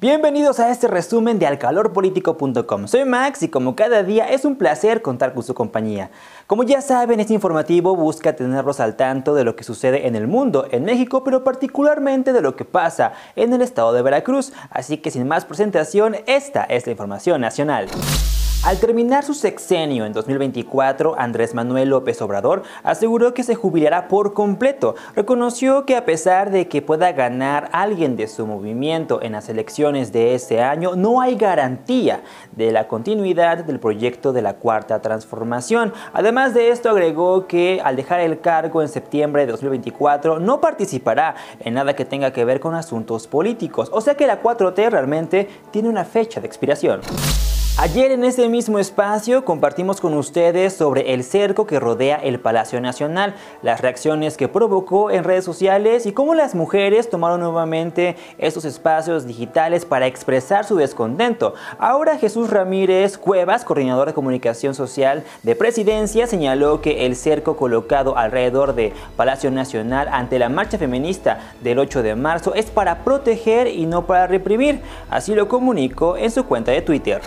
Bienvenidos a este resumen de alcalorpolitico.com. Soy Max y como cada día es un placer contar con su compañía. Como ya saben, este informativo busca tenerlos al tanto de lo que sucede en el mundo, en México, pero particularmente de lo que pasa en el estado de Veracruz. Así que sin más presentación, esta es la información nacional. Al terminar su sexenio en 2024, Andrés Manuel López Obrador aseguró que se jubilará por completo. Reconoció que a pesar de que pueda ganar alguien de su movimiento en las elecciones de ese año, no hay garantía de la continuidad del proyecto de la Cuarta Transformación. Además de esto, agregó que al dejar el cargo en septiembre de 2024 no participará en nada que tenga que ver con asuntos políticos. O sea que la 4T realmente tiene una fecha de expiración. Ayer en ese mismo espacio compartimos con ustedes sobre el cerco que rodea el Palacio Nacional, las reacciones que provocó en redes sociales y cómo las mujeres tomaron nuevamente estos espacios digitales para expresar su descontento. Ahora Jesús Ramírez Cuevas, coordinador de comunicación social de presidencia, señaló que el cerco colocado alrededor de Palacio Nacional ante la marcha feminista del 8 de marzo es para proteger y no para reprimir. Así lo comunicó en su cuenta de Twitter.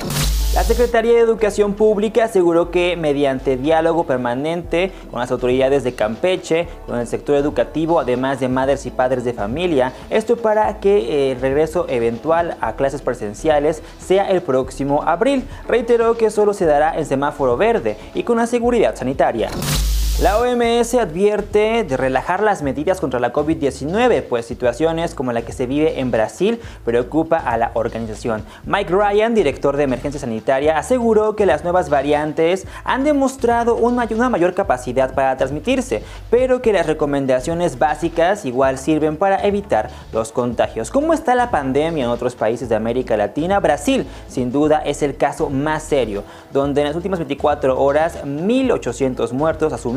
La Secretaría de Educación Pública aseguró que mediante diálogo permanente con las autoridades de Campeche, con el sector educativo, además de madres y padres de familia, esto para que el regreso eventual a clases presenciales sea el próximo abril. Reiteró que solo se dará en semáforo verde y con la seguridad sanitaria. La OMS advierte de relajar las medidas contra la COVID-19, pues situaciones como la que se vive en Brasil preocupa a la organización. Mike Ryan, director de emergencia sanitaria, aseguró que las nuevas variantes han demostrado una mayor capacidad para transmitirse, pero que las recomendaciones básicas igual sirven para evitar los contagios. ¿Cómo está la pandemia en otros países de América Latina? Brasil, sin duda, es el caso más serio, donde en las últimas 24 horas 1.800 muertos a su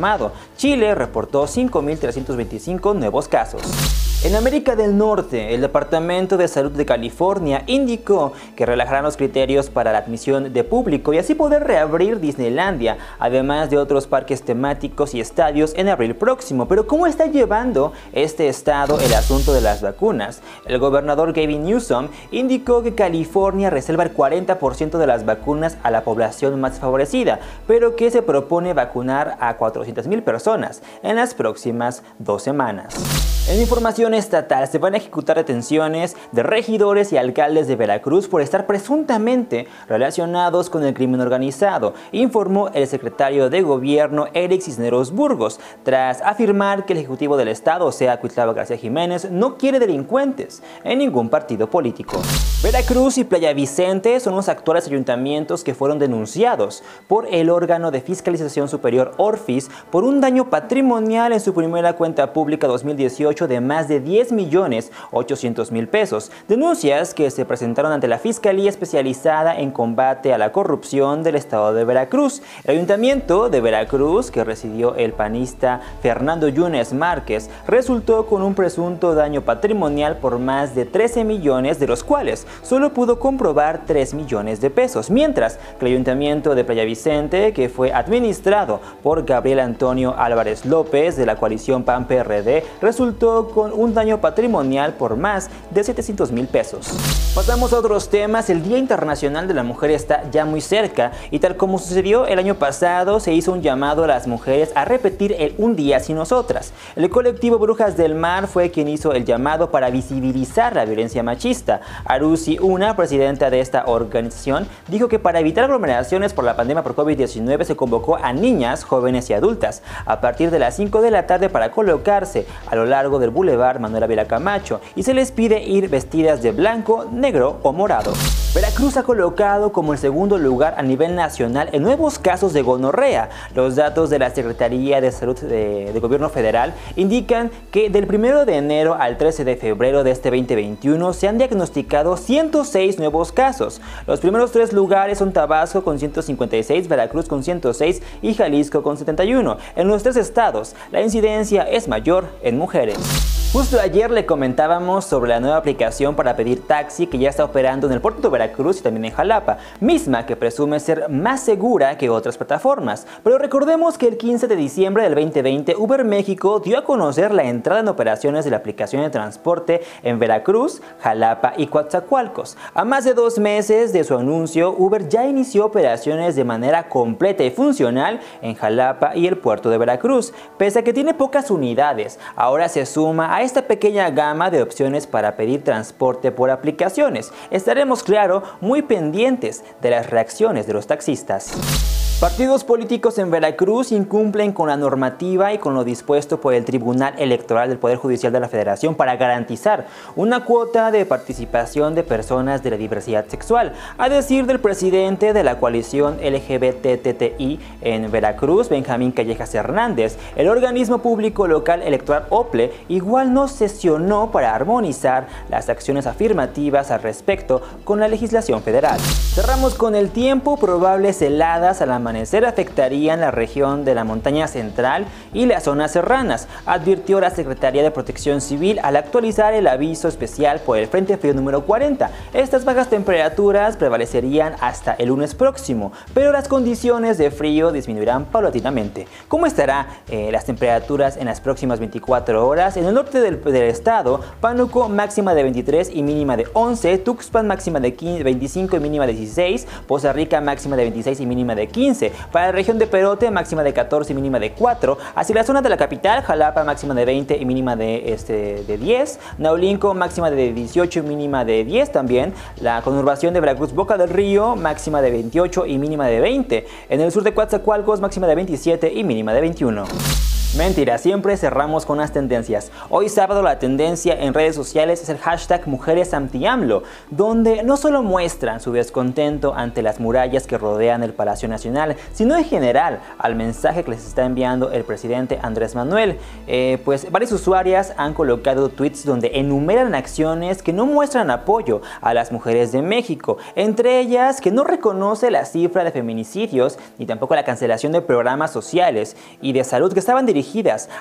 Chile reportó 5.325 nuevos casos. En América del Norte, el Departamento de Salud de California indicó que relajarán los criterios para la admisión de público y así poder reabrir Disneylandia, además de otros parques temáticos y estadios en abril próximo. Pero ¿cómo está llevando este estado el asunto de las vacunas? El gobernador Gavin Newsom indicó que California reserva el 40% de las vacunas a la población más favorecida, pero que se propone vacunar a 400.000 personas en las próximas dos semanas. En información estatal se van a ejecutar detenciones de regidores y alcaldes de Veracruz por estar presuntamente relacionados con el crimen organizado, informó el secretario de gobierno Eric Cisneros Burgos, tras afirmar que el Ejecutivo del Estado, o sea, Cuitlava García Jiménez, no quiere delincuentes en ningún partido político. Veracruz y Playa Vicente son los actuales ayuntamientos que fueron denunciados por el órgano de fiscalización superior Orfis por un daño patrimonial en su primera cuenta pública 2018 de más de 10 millones 800 mil pesos. Denuncias que se presentaron ante la Fiscalía Especializada en Combate a la Corrupción del Estado de Veracruz. El Ayuntamiento de Veracruz, que residió el panista Fernando Yunes Márquez, resultó con un presunto daño patrimonial por más de 13 millones, de los cuales solo pudo comprobar 3 millones de pesos, mientras que el Ayuntamiento de Playa Vicente, que fue administrado por Gabriel Antonio Álvarez López de la coalición PAN-PRD, resultó con un daño patrimonial por más de 700 mil pesos. Pasamos a otros temas, el Día Internacional de la Mujer está ya muy cerca y tal como sucedió el año pasado se hizo un llamado a las mujeres a repetir el Un día sin nosotras. El colectivo Brujas del Mar fue quien hizo el llamado para visibilizar la violencia machista. Arusi, una presidenta de esta organización, dijo que para evitar aglomeraciones por la pandemia por COVID-19 se convocó a niñas, jóvenes y adultas a partir de las 5 de la tarde para colocarse a lo largo del Boulevard Manuel Ávila Camacho y se les pide ir vestidas de blanco, negro o morado. Veracruz ha colocado como el segundo lugar a nivel nacional en nuevos casos de gonorrea. Los datos de la Secretaría de Salud de, Gobierno Federal indican que del 1 de enero al 13 de febrero de este 2021 se han diagnosticado 106 nuevos casos. Los primeros tres lugares son Tabasco con 156, Veracruz con 106 y Jalisco con 71. En los tres estados, la incidencia es mayor en mujeres. Justo ayer le comentábamos sobre la nueva aplicación para pedir taxi que ya está operando en el puerto de Veracruz y también en Jalapa, misma que presume ser más segura que otras plataformas. Pero recordemos que el 15 de diciembre del 2020 Uber México dio a conocer la entrada en operaciones de la aplicación de transporte en Veracruz, Jalapa y Coatzacoalcos. A más de dos meses de su anuncio, Uber ya inició operaciones de manera completa y funcional en Jalapa y el puerto de Veracruz. Pese a que tiene pocas unidades, ahora se suma a esta pequeña gama de opciones para pedir transporte por aplicaciones. Estaremos, claro, muy pendientes de las reacciones de los taxistas. Partidos políticos en Veracruz incumplen con la normativa y con lo dispuesto por el Tribunal Electoral del Poder Judicial de la Federación para garantizar una cuota de participación de personas de la diversidad sexual. A decir del presidente de la coalición LGBTTI en Veracruz, Benjamín Callejas Hernández, el organismo público local electoral OPLE igual no sesionó para armonizar las acciones afirmativas al respecto con la legislación federal. Cerramos con el tiempo, probables heladas a la amanecer afectarían la región de la montaña central y las zonas serranas, advirtió la Secretaría de Protección Civil al actualizar el aviso especial por el Frente Frío número 40. Estas bajas temperaturas prevalecerían hasta el lunes próximo, pero las condiciones de frío disminuirán paulatinamente. ¿Cómo estarán eh, las temperaturas en las próximas 24 horas? En el norte del, del, estado, Pánuco máxima de 23 y mínima de 11, Tuxpan máxima de 15, 25 y mínima de 16, Poza Rica máxima de 26 y mínima de 15, para la región de Perote, máxima de 14 y mínima de 4. Hacia la zona de la capital, Jalapa, máxima de 20 y mínima de, este, de 10. Naulinco, máxima de 18 y mínima de 10 también. La conurbación de Veracruz, Boca del Río, máxima de 28 y mínima de 20. En el sur de Coatzacoalcos, máxima de 27 y mínima de 21. Mentira, siempre cerramos con las tendencias. Hoy sábado la tendencia en redes sociales es el hashtag Mujeres AmtiAMLO, donde no solo muestran su descontento ante las murallas que rodean el Palacio Nacional, sino en general al mensaje que les está enviando el presidente Andrés Manuel. Eh, pues varias usuarias han colocado tweets donde enumeran acciones que no muestran apoyo a las mujeres de México, entre ellas que no reconoce la cifra de feminicidios ni tampoco la cancelación de programas sociales y de salud que estaban dirigidos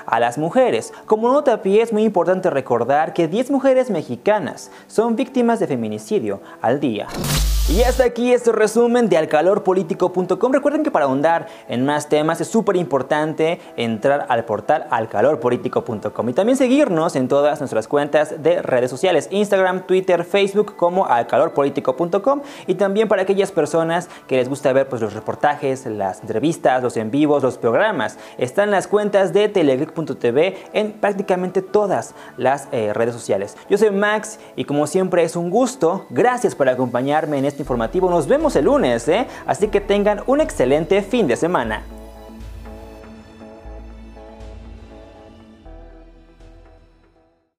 a las mujeres. Como nota a pie es muy importante recordar que 10 mujeres mexicanas son víctimas de feminicidio al día. Y hasta aquí este resumen de alcalorpolitico.com. Recuerden que para ahondar en más temas es súper importante entrar al portal alcalorpolitico.com y también seguirnos en todas nuestras cuentas de redes sociales, Instagram, Twitter, Facebook como alcalorpolitico.com y también para aquellas personas que les gusta ver pues, los reportajes, las entrevistas, los en vivos, los programas. Están las cuentas de telegeek.tv en prácticamente todas las eh, redes sociales. Yo soy Max y como siempre es un gusto. Gracias por acompañarme en este informativo. Nos vemos el lunes, ¿eh? Así que tengan un excelente fin de semana.